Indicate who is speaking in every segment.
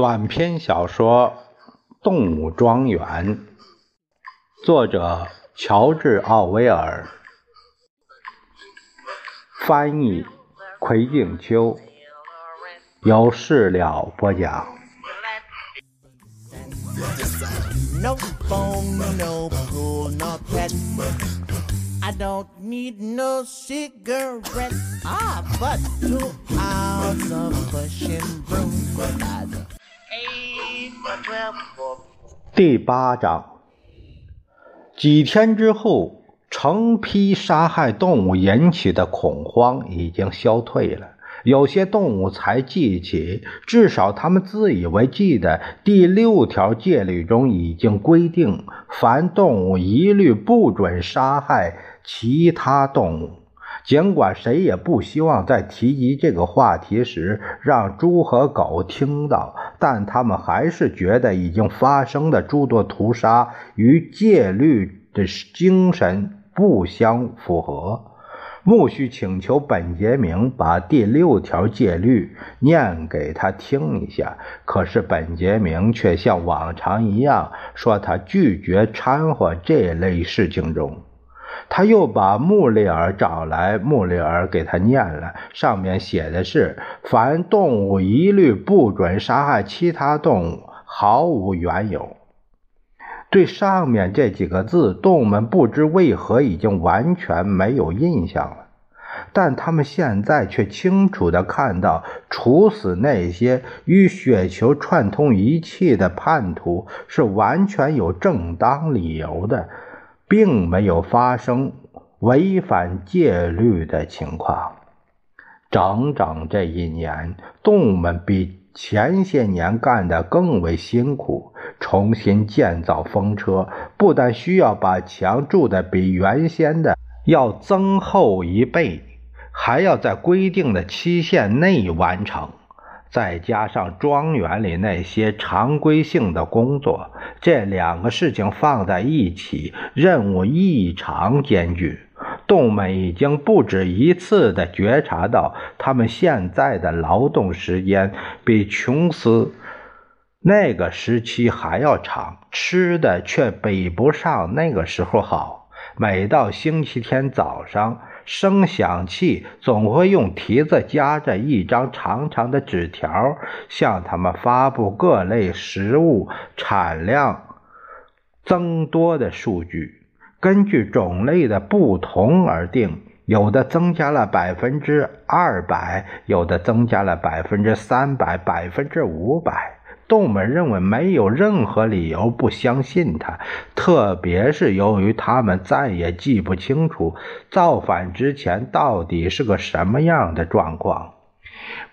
Speaker 1: 短篇小说《动物庄园》，作者乔治·奥威尔，翻译奎静秋，由事了播讲。
Speaker 2: No phone, no pool, no pet. I don't need no cigarette. Ah, but two hours of pushing broom.
Speaker 1: 第八章，几天之后，成批杀害动物引起的恐慌已经消退了。有些动物才记起，至少他们自以为记得第六条戒律中已经规定，凡动物一律不准杀害其他动物。尽管谁也不希望在提及这个话题时让猪和狗听到，但他们还是觉得已经发生的诸多屠杀与戒律的精神不相符合。木须请求本杰明把第六条戒律念给他听一下，可是本杰明却像往常一样说他拒绝掺和这类事情中。他又把穆里尔找来，穆里尔给他念了，上面写的是：凡动物一律不准杀害其他动物，毫无缘由。对上面这几个字，动物们不知为何已经完全没有印象了，但他们现在却清楚地看到，处死那些与雪球串通一气的叛徒是完全有正当理由的，并没有发生违反戒律的情况。整整这一年，动物们比前些年干得更为辛苦。重新建造风车，不但需要把墙筑得比原先的要增厚一倍，还要在规定的期限内完成。再加上庄园里那些常规性的工作，这两个事情放在一起，任务异常艰巨。动物们已经不止一次地觉察到，他们现在的劳动时间比琼斯那个时期还要长，吃的却比不上那个时候好。每到星期天早上，声响器总会用蹄子夹着一张长长的纸条，向他们发布各类食物产量增多的数据。根据种类的不同而定，有的增加了百分之二百，有的增加了百分之三百、百分之五百。动物们认为没有任何理由不相信他，特别是由于他们再也记不清楚造反之前到底是个什么样的状况。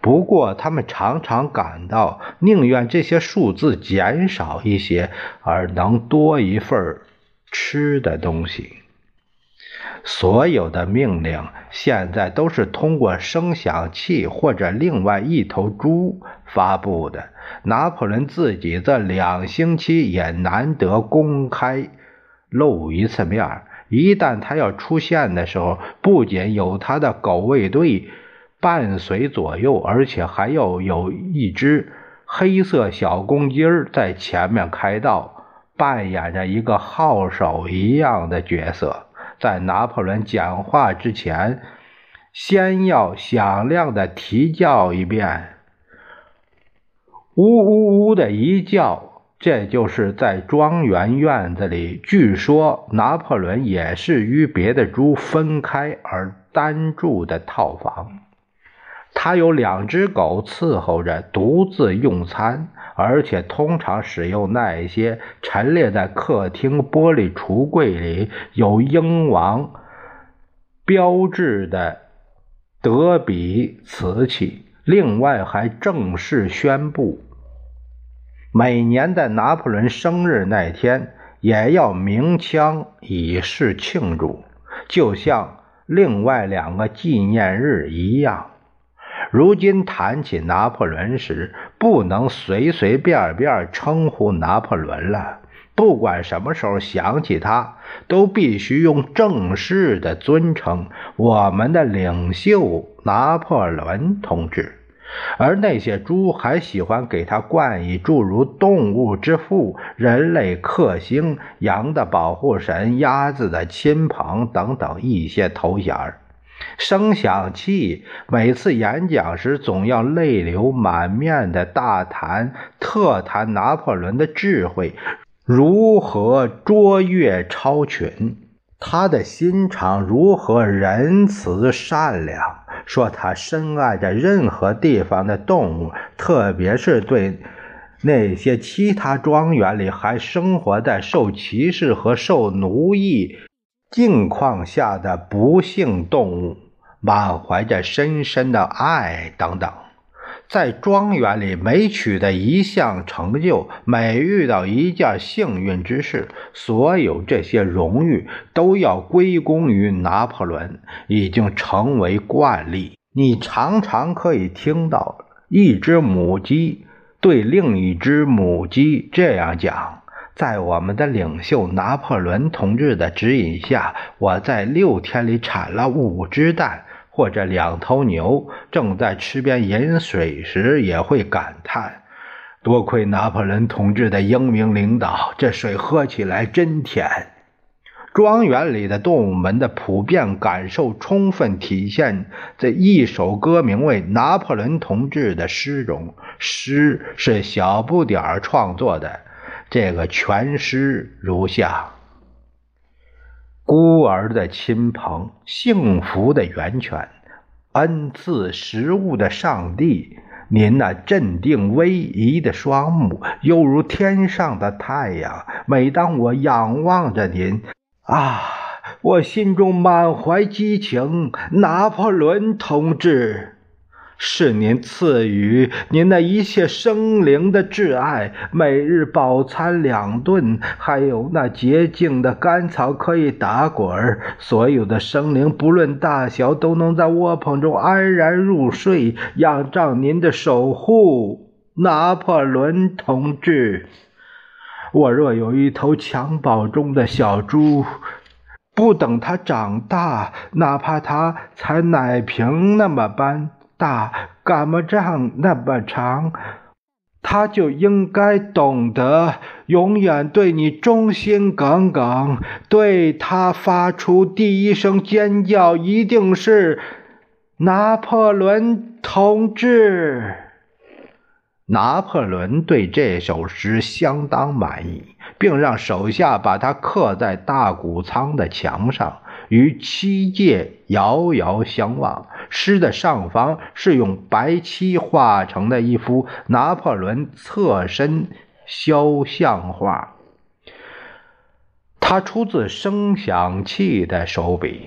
Speaker 1: 不过，他们常常感到宁愿这些数字减少一些，而能多一份吃的东西。所有的命令现在都是通过声响器或者另外一头猪发布的。拿破仑自己这两星期也难得公开露一次面。一旦他要出现的时候，不仅有他的狗卫队伴随左右，而且还要有一只黑色小公鸡在前面开道，扮演着一个号手一样的角色。在拿破仑讲话之前，先要响亮的啼叫一遍。呜呜呜的一叫，这就是在庄园院子里。据说拿破仑也是与别的猪分开而单住的套房。他有两只狗伺候着，独自用餐，而且通常使用那些陈列在客厅玻璃橱柜里有鹰王标志的德比瓷器。另外，还正式宣布。每年的拿破仑生日那天，也要鸣枪以示庆祝，就像另外两个纪念日一样。如今谈起拿破仑时，不能随随便便称呼拿破仑了。不管什么时候想起他，都必须用正式的尊称：“我们的领袖拿破仑同志。”而那些猪还喜欢给他冠以诸如“动物之父”“人类克星”“羊的保护神”“鸭子的亲朋”等等一些头衔儿。声响器每次演讲时，总要泪流满面的大谈特谈拿破仑的智慧如何卓越超群，他的心肠如何仁慈善良。说他深爱着任何地方的动物，特别是对那些其他庄园里还生活在受歧视和受奴役境况下的不幸动物，满怀着深深的爱等等。在庄园里每取得一项成就，每遇到一件幸运之事，所有这些荣誉都要归功于拿破仑，已经成为惯例。你常常可以听到一只母鸡对另一只母鸡这样讲：“在我们的领袖拿破仑同志的指引下，我在六天里产了五只蛋。”或者两头牛正在池边饮水时，也会感叹：“多亏拿破仑同志的英明领导，这水喝起来真甜。”庄园里的动物们的普遍感受，充分体现在一首歌名为《拿破仑同志》的诗中。诗是小不点儿创作的，这个全诗如下。孤儿的亲朋，幸福的源泉，恩赐食物的上帝，您那镇定威仪的双目，犹如天上的太阳。每当我仰望着您，啊，我心中满怀激情。拿破仑同志。是您赐予您那一切生灵的挚爱，每日饱餐两顿，还有那洁净的干草可以打滚儿。所有的生灵不论大小，都能在窝棚中安然入睡，仰仗您的守护，拿破仑同志。我若有一头襁褓中的小猪，不等它长大，哪怕它才奶瓶那么般。大干么杖那么长，他就应该懂得永远对你忠心耿耿。对他发出第一声尖叫，一定是拿破仑同志。拿破仑对这首诗相当满意，并让手下把它刻在大谷仓的墙上。与七界遥遥相望。诗的上方是用白漆画成的一幅拿破仑侧身肖像画。他出自声响器的手笔。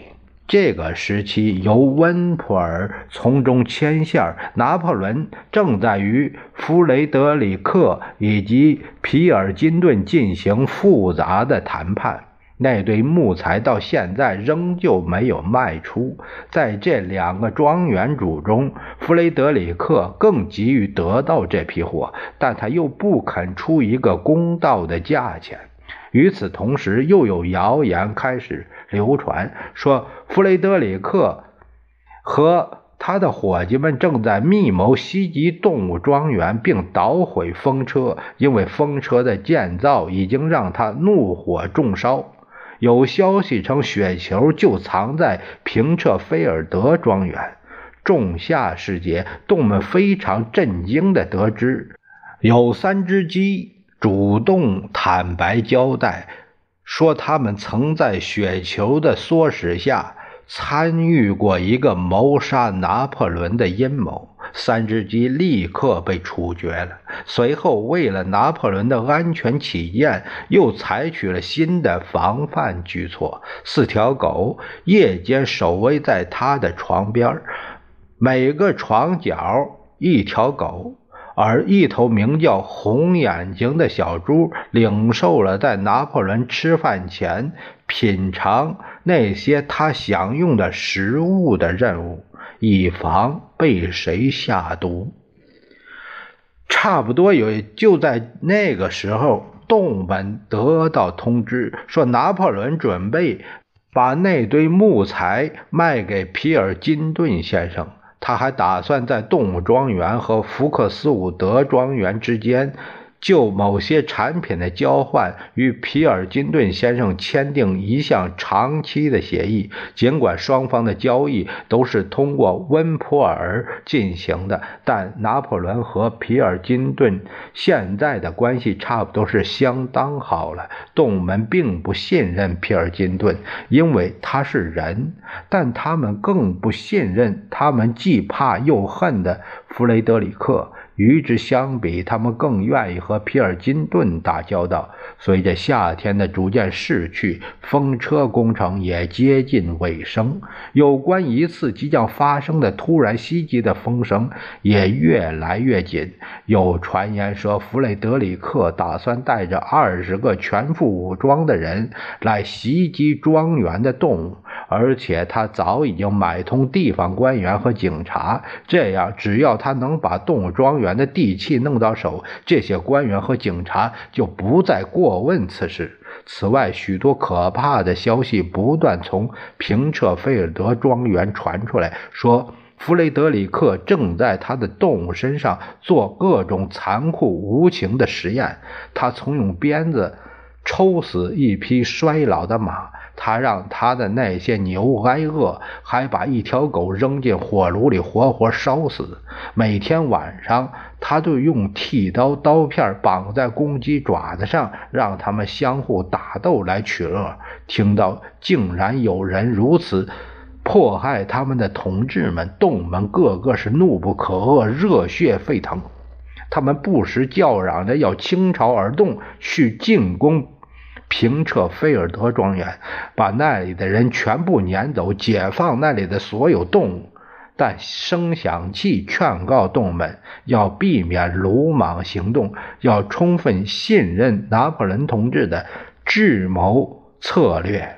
Speaker 1: 这个时期由温普尔从中牵线，拿破仑正在与弗雷德里克以及皮尔金顿进行复杂的谈判。那堆木材到现在仍旧没有卖出。在这两个庄园主中，弗雷德里克更急于得到这批货，但他又不肯出一个公道的价钱。与此同时，又有谣言开始流传，说弗雷德里克和他的伙计们正在密谋袭击动物庄园，并捣毁风车，因为风车的建造已经让他怒火中烧。有消息称，雪球就藏在平彻菲尔德庄园。仲夏时节，动物们非常震惊地得知，有三只鸡主动坦白交代，说他们曾在雪球的唆使下参与过一个谋杀拿破仑的阴谋。三只鸡立刻被处决了。随后，为了拿破仑的安全起见，又采取了新的防范举措：四条狗夜间守卫在他的床边，每个床角一条狗，而一头名叫“红眼睛”的小猪领受了在拿破仑吃饭前品尝那些他享用的食物的任务。以防被谁下毒。差不多有就在那个时候，动物们得到通知，说拿破仑准备把那堆木材卖给皮尔金顿先生。他还打算在动物庄园和福克斯伍德庄园之间。就某些产品的交换，与皮尔金顿先生签订一项长期的协议。尽管双方的交易都是通过温普尔进行的，但拿破仑和皮尔金顿现在的关系差不多是相当好了。动物们并不信任皮尔金顿，因为他是人，但他们更不信任他们既怕又恨的弗雷德里克。与之相比，他们更愿意和皮尔金顿打交道。随着夏天的逐渐逝去，风车工程也接近尾声。有关一次即将发生的突然袭击的风声也越来越紧。有传言说，弗雷德里克打算带着二十个全副武装的人来袭击庄园的动物。而且他早已经买通地方官员和警察，这样只要他能把动物庄园的地契弄到手，这些官员和警察就不再过问此事。此外，许多可怕的消息不断从平彻菲尔德庄园传出来，说弗雷德里克正在他的动物身上做各种残酷无情的实验。他曾用鞭子抽死一匹衰老的马。他让他的那些牛挨饿，还把一条狗扔进火炉里活活烧死。每天晚上，他都用剃刀刀片绑在公鸡爪子上，让他们相互打斗来取乐。听到竟然有人如此迫害他们的同志们，动物们个个是怒不可遏，热血沸腾。他们不时叫嚷着要倾巢而动，去进攻。平撤菲尔德庄园，把那里的人全部撵走，解放那里的所有动物。但声响器劝告动物们要避免鲁莽行动，要充分信任拿破仑同志的智谋策略。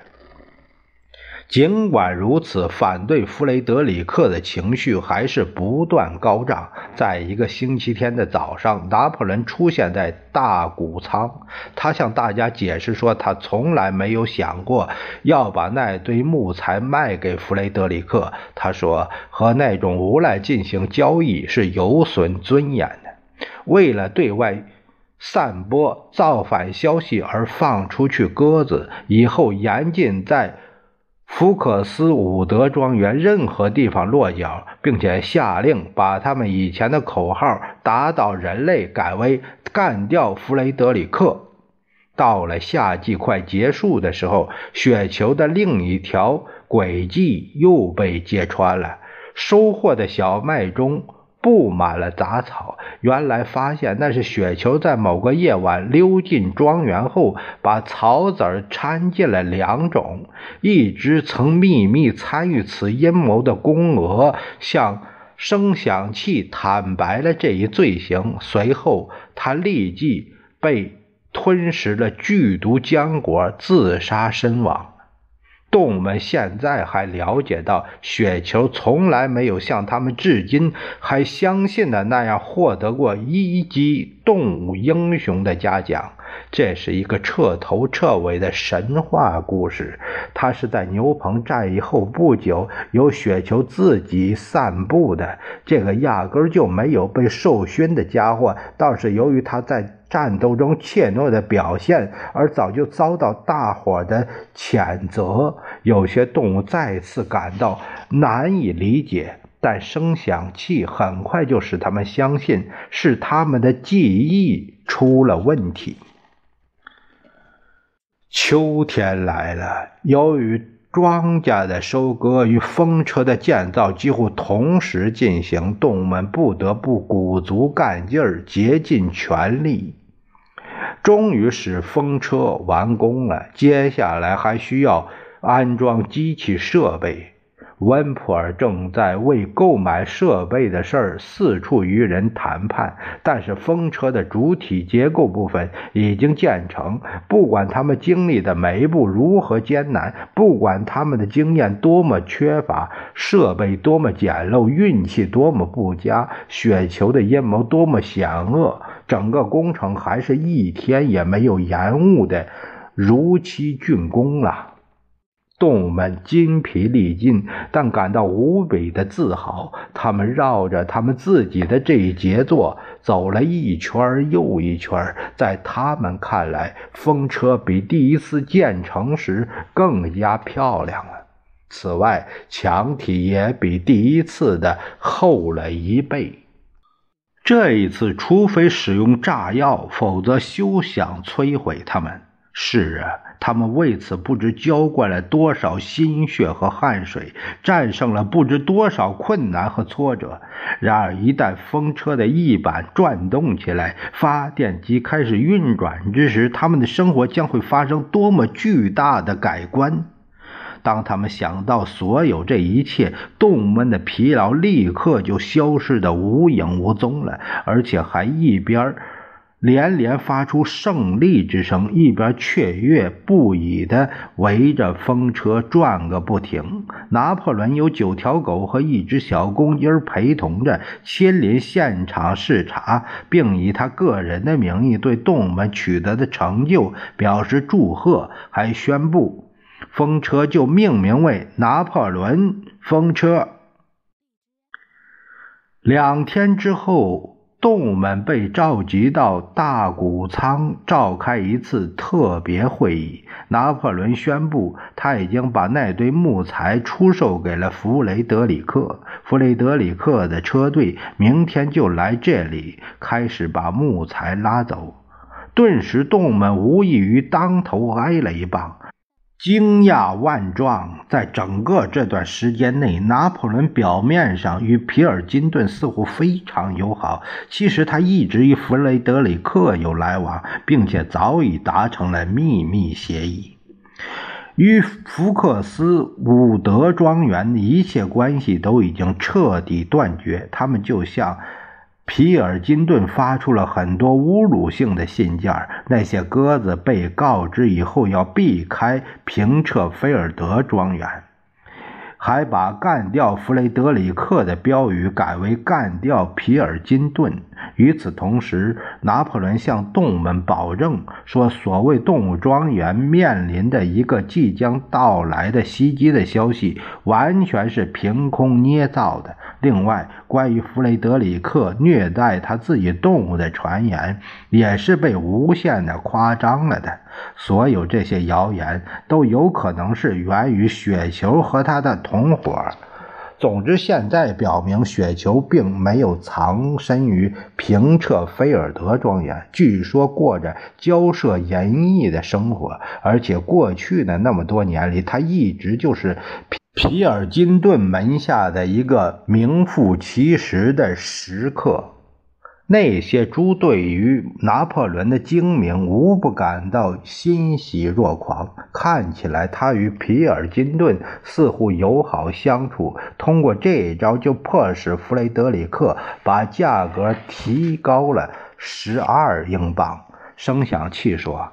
Speaker 1: 尽管如此，反对弗雷德里克的情绪还是不断高涨。在一个星期天的早上，拿破仑出现在大谷仓，他向大家解释说，他从来没有想过要把那堆木材卖给弗雷德里克。他说，和那种无赖进行交易是有损尊严的。为了对外散播造反消息而放出去鸽子，以后严禁在。福克斯伍德庄园任何地方落脚，并且下令把他们以前的口号“打倒人类”改为“干掉弗雷德里克”。到了夏季快结束的时候，雪球的另一条轨迹又被揭穿了。收获的小麦中。布满了杂草。原来发现那是雪球在某个夜晚溜进庄园后，把草籽掺进了两种。一只曾秘密参与此阴谋的公鹅向声响器坦白了这一罪行。随后，他立即被吞食了剧毒浆果，自杀身亡。动物们现在还了解到，雪球从来没有像他们至今还相信的那样获得过一级动物英雄的嘉奖。这是一个彻头彻尾的神话故事。它是在牛棚战役后不久由雪球自己散布的。这个压根就没有被受勋的家伙，倒是由于他在。战斗中怯懦的表现，而早就遭到大伙的谴责。有些动物再次感到难以理解，但声响器很快就使他们相信是他们的记忆出了问题。秋天来了，由于庄稼的收割与风车的建造几乎同时进行，动物们不得不鼓足干劲儿，竭尽全力。终于使风车完工了，接下来还需要安装机器设备。温普尔正在为购买设备的事儿四处与人谈判，但是风车的主体结构部分已经建成。不管他们经历的每一步如何艰难，不管他们的经验多么缺乏，设备多么简陋，运气多么不佳，雪球的阴谋多么险恶。整个工程还是一天也没有延误的如期竣工了。动物们筋疲力尽，但感到无比的自豪。他们绕着他们自己的这一杰作走了一圈又一圈，在他们看来，风车比第一次建成时更加漂亮了。此外，墙体也比第一次的厚了一倍。这一次，除非使用炸药，否则休想摧毁他们。是啊，他们为此不知浇灌了多少心血和汗水，战胜了不知多少困难和挫折。然而，一旦风车的翼板转动起来，发电机开始运转之时，他们的生活将会发生多么巨大的改观！当他们想到所有这一切，动物们的疲劳立刻就消失的无影无踪了，而且还一边连连发出胜利之声，一边雀跃不已地围着风车转个不停。拿破仑有九条狗和一只小公鸡陪同着，亲临现场视察，并以他个人的名义对动物们取得的成就表示祝贺，还宣布风车就命名为拿破仑风车。两天之后。动物们被召集到大谷仓召开一次特别会议。拿破仑宣布，他已经把那堆木材出售给了弗雷德里克。弗雷德里克的车队明天就来这里，开始把木材拉走。顿时，动物们无异于当头挨了一棒。惊讶万状，在整个这段时间内，拿破仑表面上与皮尔金顿似乎非常友好，其实他一直与弗雷德里克有来往，并且早已达成了秘密协议。与福克斯伍德庄园一切关系都已经彻底断绝，他们就像……皮尔金顿发出了很多侮辱性的信件，那些鸽子被告知以后要避开平彻菲尔德庄园。还把干掉弗雷德里克的标语改为干掉皮尔金顿。与此同时，拿破仑向动物们保证说，所谓动物庄园面临的一个即将到来的袭击的消息，完全是凭空捏造的。另外，关于弗雷德里克虐待他自己动物的传言，也是被无限的夸张了的。所有这些谣言都有可能是源于雪球和他的同伙。总之，现在表明雪球并没有藏身于平彻菲尔德庄园，据说过着骄奢淫逸的生活，而且过去的那么多年里，他一直就是皮尔金顿门下的一个名副其实的食客。那些猪对于拿破仑的精明无不感到欣喜若狂。看起来他与皮尔金顿似乎友好相处，通过这一招就迫使弗雷德里克把价格提高了十二英镑。声响器说：“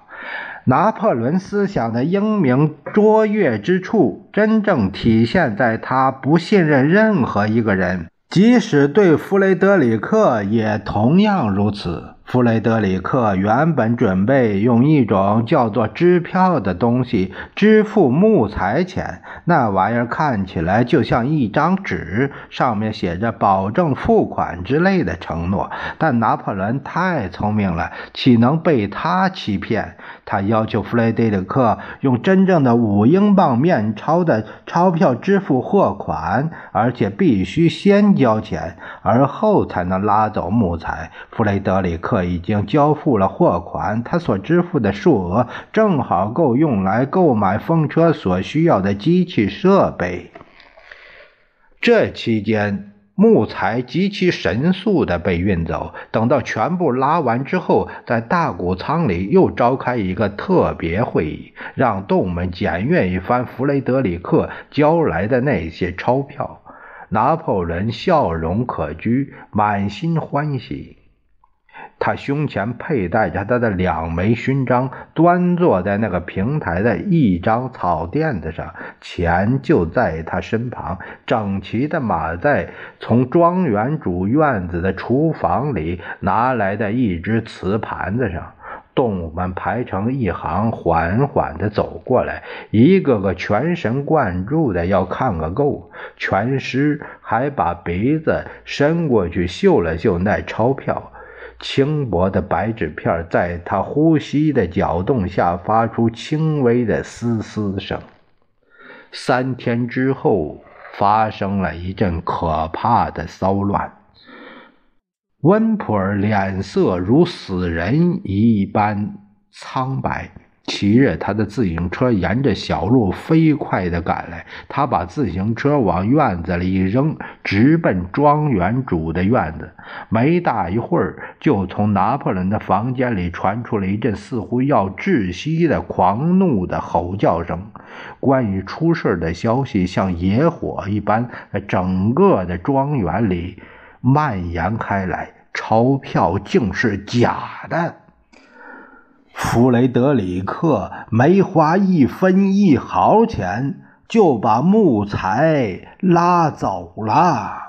Speaker 1: 拿破仑思想的英明卓越之处，真正体现在他不信任任何一个人。”即使对弗雷德里克也同样如此。弗雷德里克原本准备用一种叫做支票的东西支付木材钱，那玩意儿看起来就像一张纸，上面写着保证付款之类的承诺。但拿破仑太聪明了，岂能被他欺骗？他要求弗雷德里克用真正的五英镑面钞的钞票支付货款，而且必须先交钱，而后才能拉走木材。弗雷德里克已经交付了货款，他所支付的数额正好够用来购买风车所需要的机器设备。这期间。木材极其神速地被运走。等到全部拉完之后，在大谷仓里又召开一个特别会议，让动物们检阅一番弗雷德里克交来的那些钞票。拿破仑笑容可掬，满心欢喜。他胸前佩戴着他的两枚勋章，端坐在那个平台的一张草垫子上，钱就在他身旁，整齐地码在从庄园主院子的厨房里拿来的一只瓷盘子上。动物们排成一行，缓缓地走过来，一个个全神贯注的要看个够。全尸还把鼻子伸过去嗅了嗅那钞票，轻薄的白纸片在他呼吸的搅动下发出轻微的嘶嘶声。三天之后，发生了一阵可怕的骚乱。温普尔脸色如死人一般苍白。骑着，他的自行车沿着小路飞快地赶来，他把自行车往院子里一扔，直奔庄园主的院子。没大一会儿，就从拿破仑的房间里传出了一阵似乎要窒息的狂怒的吼叫声。关于出事的消息像野火一般整个的庄园里。蔓延开来，钞票竟是假的。弗雷德里克没花一分一毫钱就把木材拉走了。